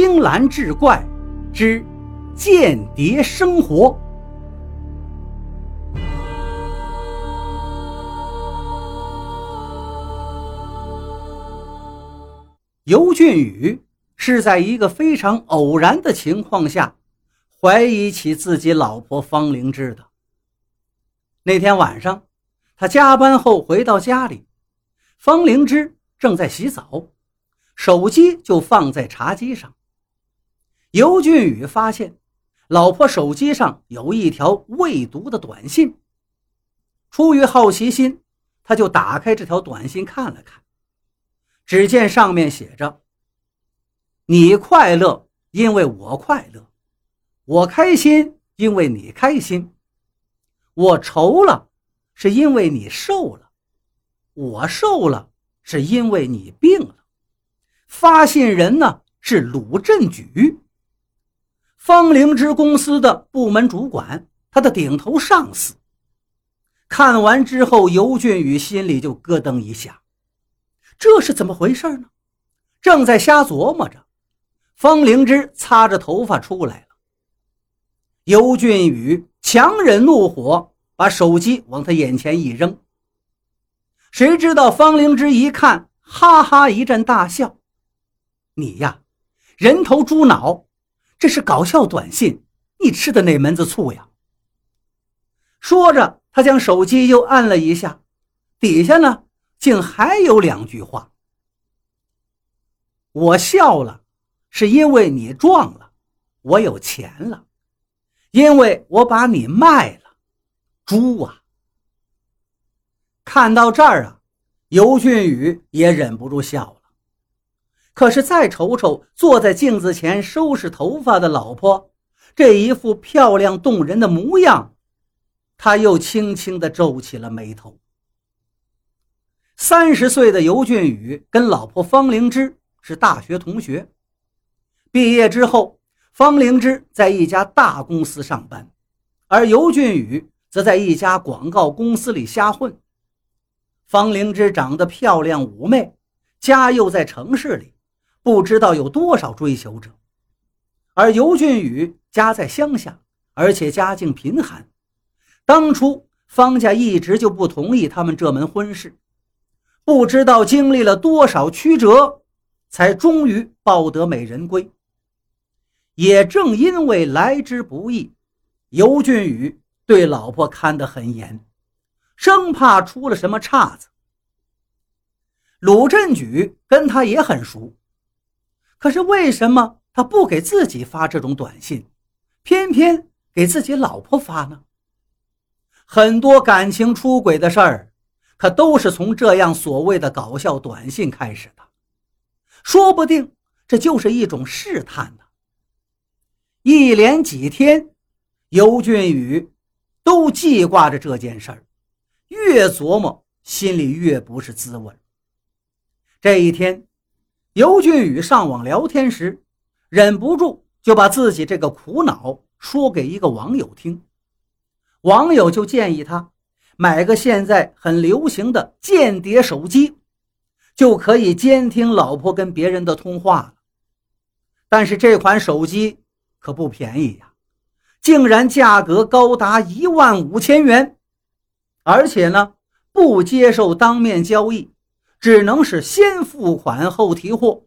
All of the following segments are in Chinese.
青蓝志怪之间谍生活。尤俊宇是在一个非常偶然的情况下，怀疑起自己老婆方灵芝的。那天晚上，他加班后回到家里，方灵芝正在洗澡。手机就放在茶几上。尤俊宇发现，老婆手机上有一条未读的短信。出于好奇心，他就打开这条短信看了看。只见上面写着：“你快乐，因为我快乐；我开心，因为你开心；我愁了，是因为你瘦了；我瘦了，是因为你病了。”发信人呢是鲁振举，方灵芝公司的部门主管，他的顶头上司。看完之后，尤俊宇心里就咯噔一下，这是怎么回事呢？正在瞎琢磨着，方灵芝擦着头发出来了。尤俊宇强忍怒火，把手机往他眼前一扔。谁知道方灵芝一看，哈哈一阵大笑。你呀，人头猪脑，这是搞笑短信，你吃的哪门子醋呀？说着，他将手机又按了一下，底下呢，竟还有两句话。我笑了，是因为你撞了，我有钱了，因为我把你卖了，猪啊！看到这儿啊，尤俊宇也忍不住笑了。可是再瞅瞅坐在镜子前收拾头发的老婆，这一副漂亮动人的模样，他又轻轻地皱起了眉头。三十岁的尤俊宇跟老婆方灵芝是大学同学，毕业之后，方灵芝在一家大公司上班，而尤俊宇则在一家广告公司里瞎混。方灵芝长得漂亮妩媚，家又在城市里。不知道有多少追求者，而尤俊宇家在乡下，而且家境贫寒。当初方家一直就不同意他们这门婚事，不知道经历了多少曲折，才终于抱得美人归。也正因为来之不易，尤俊宇对老婆看得很严，生怕出了什么岔子。鲁振举跟他也很熟。可是为什么他不给自己发这种短信，偏偏给自己老婆发呢？很多感情出轨的事儿，可都是从这样所谓的搞笑短信开始的。说不定这就是一种试探呢。一连几天，尤俊宇都记挂着这件事儿，越琢磨心里越不是滋味。这一天。尤俊宇上网聊天时，忍不住就把自己这个苦恼说给一个网友听。网友就建议他买个现在很流行的间谍手机，就可以监听老婆跟别人的通话了。但是这款手机可不便宜呀，竟然价格高达一万五千元，而且呢不接受当面交易。只能是先付款后提货。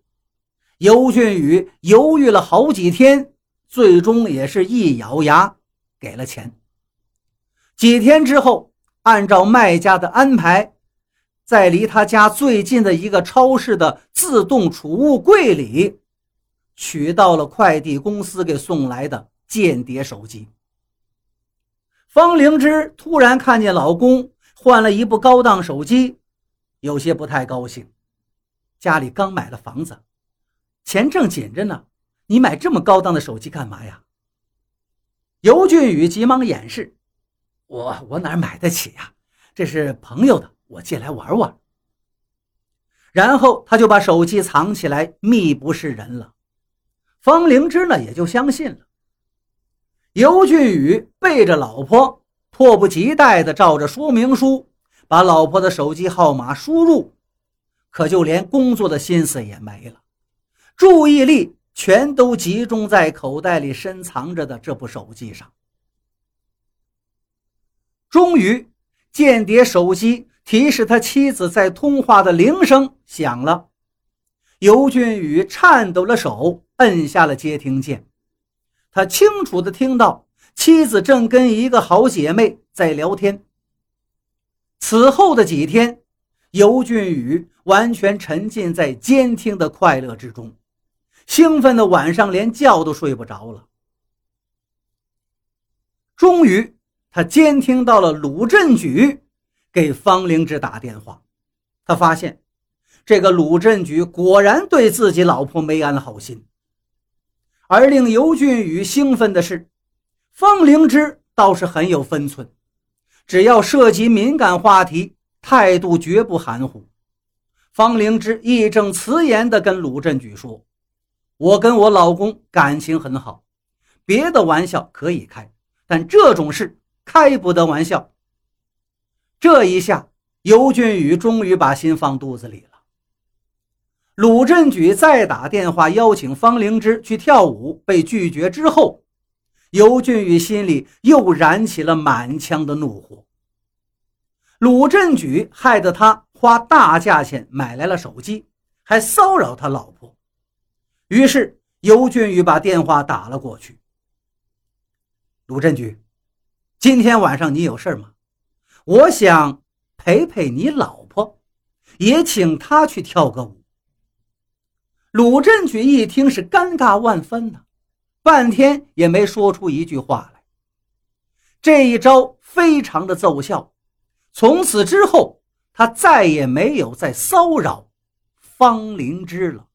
尤俊宇犹豫了好几天，最终也是一咬牙给了钱。几天之后，按照卖家的安排，在离他家最近的一个超市的自动储物柜里，取到了快递公司给送来的间谍手机。方灵芝突然看见老公换了一部高档手机。有些不太高兴，家里刚买了房子，钱正紧着呢。你买这么高档的手机干嘛呀？尤俊宇急忙掩饰：“我我哪买得起呀？这是朋友的，我借来玩玩。”然后他就把手机藏起来，密不示人了。方灵芝呢，也就相信了。尤俊宇背着老婆，迫不及待地照着说明书。把老婆的手机号码输入，可就连工作的心思也没了，注意力全都集中在口袋里深藏着的这部手机上。终于，间谍手机提示他妻子在通话的铃声响了。尤俊宇颤抖了手，摁下了接听键。他清楚地听到妻子正跟一个好姐妹在聊天。此后的几天，尤俊宇完全沉浸在监听的快乐之中，兴奋的晚上连觉都睡不着了。终于。他监听到了鲁振举给方灵芝打电话，他发现这个鲁振举果然对自己老婆没安好心。而令尤俊宇兴奋的是，方灵芝倒是很有分寸，只要涉及敏感话题，态度绝不含糊。方灵芝义正辞严地跟鲁振举说：“我跟我老公感情很好，别的玩笑可以开，但这种事……”开不得玩笑。这一下，尤俊宇终于把心放肚子里了。鲁振举再打电话邀请方灵芝去跳舞，被拒绝之后，尤俊宇心里又燃起了满腔的怒火。鲁振举害得他花大价钱买来了手机，还骚扰他老婆。于是，尤俊宇把电话打了过去。鲁振举。今天晚上你有事吗？我想陪陪你老婆，也请她去跳个舞。鲁振举一听是尴尬万分呐，半天也没说出一句话来。这一招非常的奏效，从此之后他再也没有再骚扰方灵芝了。